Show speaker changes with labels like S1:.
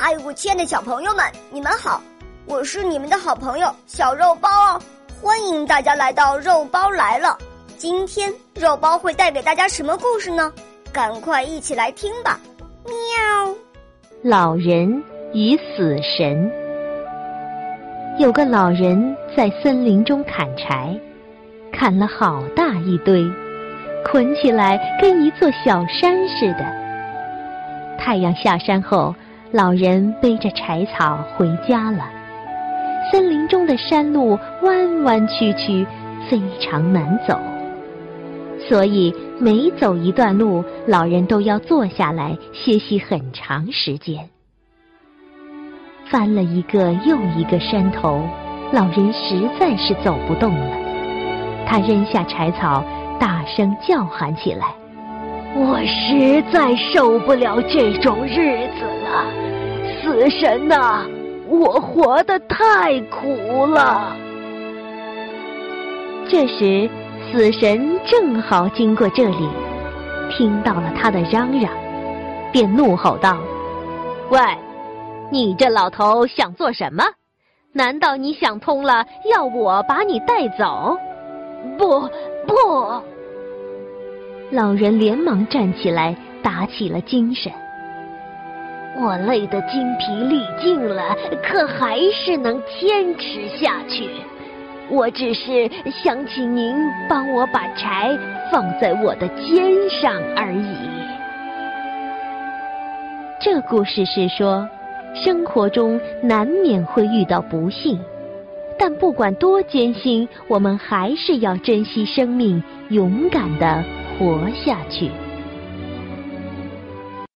S1: 嗨，我亲爱的小朋友们，你们好！我是你们的好朋友小肉包哦，欢迎大家来到肉包来了。今天肉包会带给大家什么故事呢？赶快一起来听吧！喵。
S2: 老人与死神。有个老人在森林中砍柴，砍了好大一堆，捆起来跟一座小山似的。太阳下山后，老人背着柴草回家了。森林中的山路弯弯曲曲，非常难走，所以每走一段路，老人都要坐下来歇息很长时间。翻了一个又一个山头，老人实在是走不动了。他扔下柴草，大声叫喊起来：“
S3: 我实在受不了这种日子了，死神呐！”我活得太苦了。
S2: 这时，死神正好经过这里，听到了他的嚷嚷，便怒吼道：“喂，你这老头想做什么？难道你想通了，要我把你带走？”“
S3: 不，不！”
S2: 老人连忙站起来，打起了精神。
S3: 我累得筋疲力尽了，可还是能坚持下去。我只是想请您帮我把柴放在我的肩上而已。
S2: 这故事是说，生活中难免会遇到不幸，但不管多艰辛，我们还是要珍惜生命，勇敢的活下去。